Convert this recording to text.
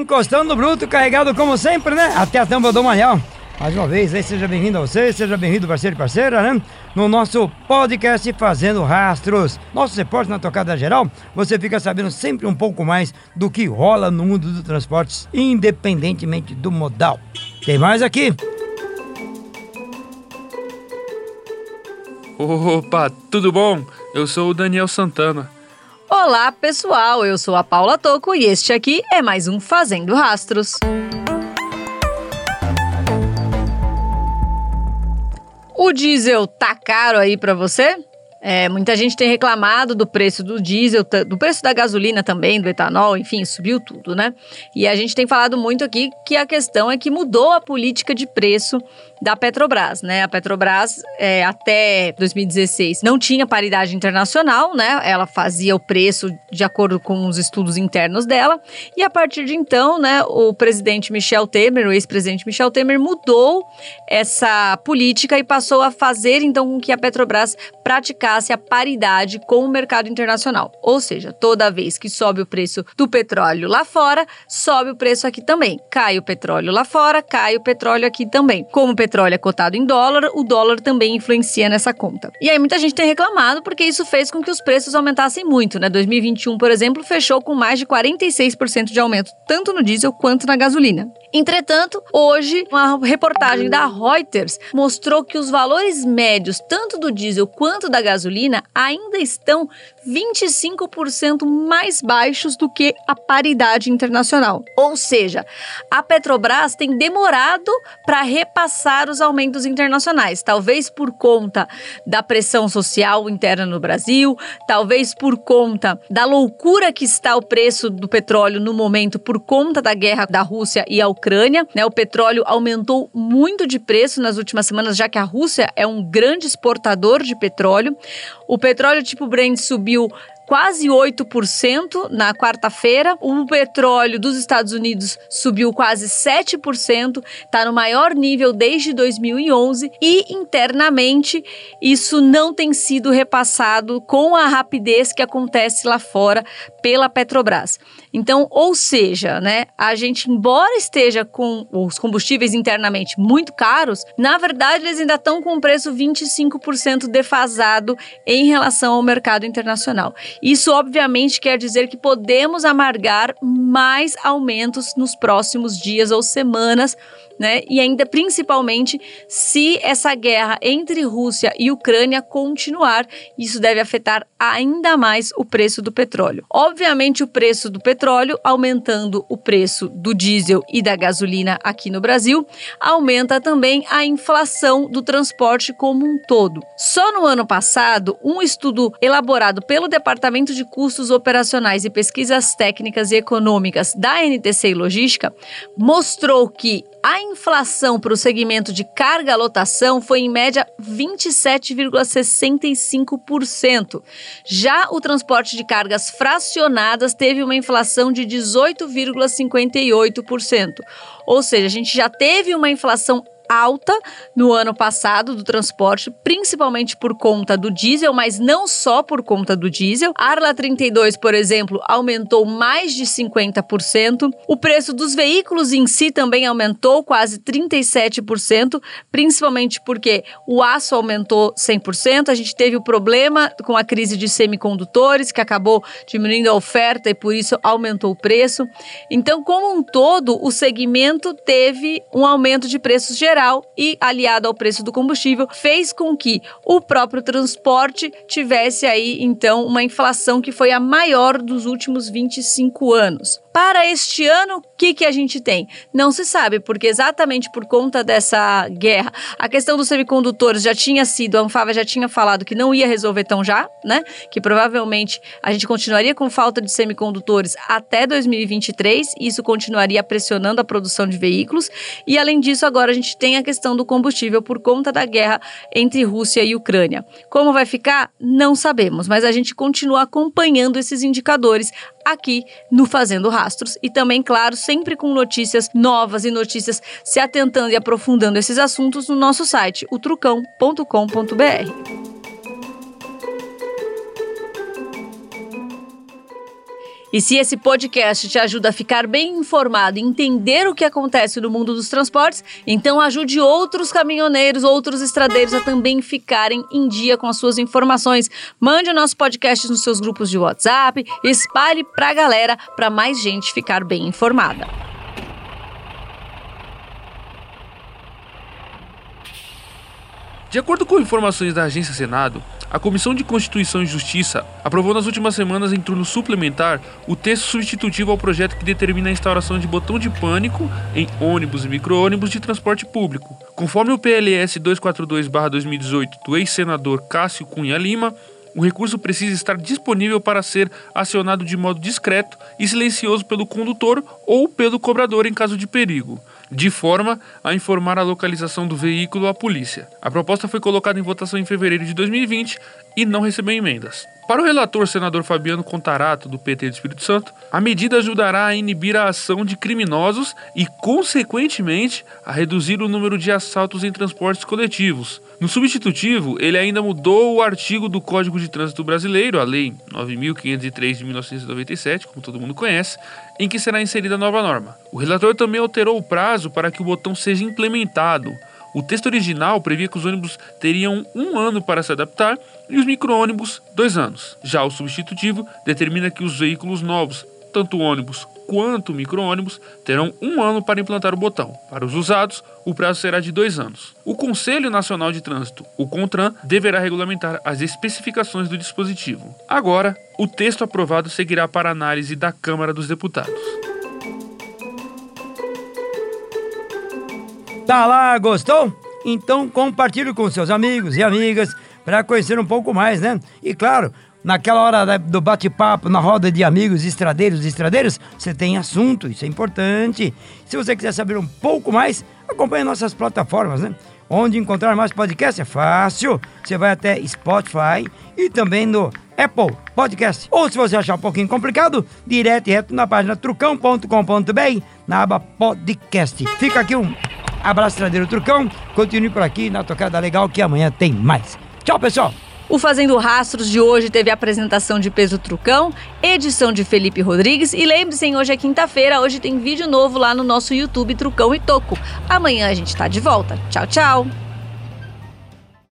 encostando bruto, carregado como sempre, né? Até a tampa do manhã. Mais uma vez, aí, seja bem-vindo a você, seja bem-vindo, parceiro e parceira, né? No nosso podcast Fazendo Rastros. Nosso repórter na tocada geral, você fica sabendo sempre um pouco mais do que rola no mundo dos transportes, independentemente do modal. Tem mais aqui? Opa, tudo bom? Eu sou o Daniel Santana. Olá, pessoal. Eu sou a Paula Toco e este aqui é mais um Fazendo Rastros. O diesel tá caro aí para você? É, muita gente tem reclamado do preço do diesel, do preço da gasolina também, do etanol, enfim, subiu tudo, né? E a gente tem falado muito aqui que a questão é que mudou a política de preço da Petrobras, né? A Petrobras é, até 2016 não tinha paridade internacional, né? Ela fazia o preço de acordo com os estudos internos dela e a partir de então, né? O presidente Michel Temer, o ex-presidente Michel Temer mudou essa política e passou a fazer então com que a Petrobras praticasse a paridade com o mercado internacional. Ou seja, toda vez que sobe o preço do petróleo lá fora, sobe o preço aqui também. Cai o petróleo lá fora, cai o petróleo aqui também. Como o petróleo é cotado em dólar, o dólar também influencia nessa conta. E aí muita gente tem reclamado porque isso fez com que os preços aumentassem muito, né? 2021, por exemplo, fechou com mais de 46% de aumento, tanto no diesel quanto na gasolina. Entretanto, hoje, uma reportagem da Reuters mostrou que os valores médios, tanto do diesel quanto da gasolina, ainda estão 25% mais baixos do que a paridade internacional. Ou seja, a Petrobras tem demorado para repassar os aumentos internacionais, talvez por conta da pressão social interna no Brasil, talvez por conta da loucura que está o preço do petróleo no momento por conta da guerra da Rússia e a Ucrânia. Né? O petróleo aumentou muito de preço nas últimas semanas, já que a Rússia é um grande exportador de petróleo. O petróleo tipo Brent subiu quase 8% na quarta-feira. O petróleo dos Estados Unidos subiu quase 7%, está no maior nível desde 2011 e internamente isso não tem sido repassado com a rapidez que acontece lá fora pela Petrobras. Então, ou seja, né, a gente embora esteja com os combustíveis internamente muito caros, na verdade eles ainda estão com um preço 25% defasado em relação ao mercado internacional. Isso, obviamente, quer dizer que podemos amargar mais aumentos nos próximos dias ou semanas né? E ainda principalmente se essa guerra entre Rússia e Ucrânia continuar, isso deve afetar ainda mais o preço do petróleo. Obviamente, o preço do petróleo aumentando o preço do diesel e da gasolina aqui no Brasil, aumenta também a inflação do transporte como um todo. Só no ano passado, um estudo elaborado pelo Departamento de Custos Operacionais e Pesquisas Técnicas e Econômicas da NTC Logística mostrou que a inflação para o segmento de carga-lotação foi em média 27,65%. Já o transporte de cargas fracionadas teve uma inflação de 18,58%. Ou seja, a gente já teve uma inflação alta no ano passado do transporte, principalmente por conta do diesel, mas não só por conta do diesel. Arla 32, por exemplo, aumentou mais de 50%. O preço dos veículos em si também aumentou quase 37%, principalmente porque o aço aumentou 100%. A gente teve o problema com a crise de semicondutores, que acabou diminuindo a oferta e por isso aumentou o preço. Então, como um todo, o segmento teve um aumento de preços gerais e, aliado ao preço do combustível, fez com que o próprio transporte tivesse aí, então, uma inflação que foi a maior dos últimos 25 anos. Para este ano, o que, que a gente tem? Não se sabe, porque exatamente por conta dessa guerra, a questão dos semicondutores já tinha sido, a Anfava já tinha falado que não ia resolver tão já, né? Que provavelmente a gente continuaria com falta de semicondutores até 2023, e isso continuaria pressionando a produção de veículos. E além disso, agora a gente tem a questão do combustível por conta da guerra entre Rússia e Ucrânia. Como vai ficar? Não sabemos, mas a gente continua acompanhando esses indicadores aqui no Fazendo Rastros e também, claro, sempre com notícias novas e notícias se atentando e aprofundando esses assuntos no nosso site, o E se esse podcast te ajuda a ficar bem informado e entender o que acontece no mundo dos transportes, então ajude outros caminhoneiros, outros estradeiros a também ficarem em dia com as suas informações. Mande o nosso podcast nos seus grupos de WhatsApp, espalhe pra galera para mais gente ficar bem informada. De acordo com informações da Agência Senado, a Comissão de Constituição e Justiça aprovou nas últimas semanas, em turno suplementar, o texto substitutivo ao projeto que determina a instauração de botão de pânico em ônibus e micro-ônibus de transporte público. Conforme o PLS 242-2018 do ex-senador Cássio Cunha Lima, o recurso precisa estar disponível para ser acionado de modo discreto e silencioso pelo condutor ou pelo cobrador em caso de perigo de forma a informar a localização do veículo à polícia. A proposta foi colocada em votação em fevereiro de 2020 e não recebeu emendas. Para o relator senador Fabiano Contarato, do PT do Espírito Santo, a medida ajudará a inibir a ação de criminosos e, consequentemente, a reduzir o número de assaltos em transportes coletivos. No substitutivo, ele ainda mudou o artigo do Código de Trânsito Brasileiro, a Lei 9.503 de 1997, como todo mundo conhece, em que será inserida a nova norma. O relator também alterou o prazo para que o botão seja implementado. O texto original previa que os ônibus teriam um ano para se adaptar e os micro-ônibus dois anos. Já o substitutivo determina que os veículos novos, tanto ônibus quanto micro-ônibus, terão um ano para implantar o botão. Para os usados, o prazo será de dois anos. O Conselho Nacional de Trânsito, o CONTRAN, deverá regulamentar as especificações do dispositivo. Agora, o texto aprovado seguirá para análise da Câmara dos Deputados. Tá lá, gostou? Então compartilhe com seus amigos e amigas para conhecer um pouco mais, né? E claro, naquela hora do bate-papo, na roda de amigos, estradeiros e estradeiras, você tem assunto, isso é importante. Se você quiser saber um pouco mais, acompanhe nossas plataformas, né? Onde encontrar mais podcast é fácil. Você vai até Spotify e também no Apple Podcast. Ou se você achar um pouquinho complicado, direto e reto na página trucão.com.br na aba podcast. Fica aqui um Abraço, Tradeiro Trucão. Continue por aqui na Tocada Legal que amanhã tem mais. Tchau, pessoal! O Fazendo Rastros de hoje teve apresentação de Peso Trucão, edição de Felipe Rodrigues e lembre-se, hoje é quinta-feira, hoje tem vídeo novo lá no nosso YouTube Trucão e Toco. Amanhã a gente tá de volta. Tchau, tchau!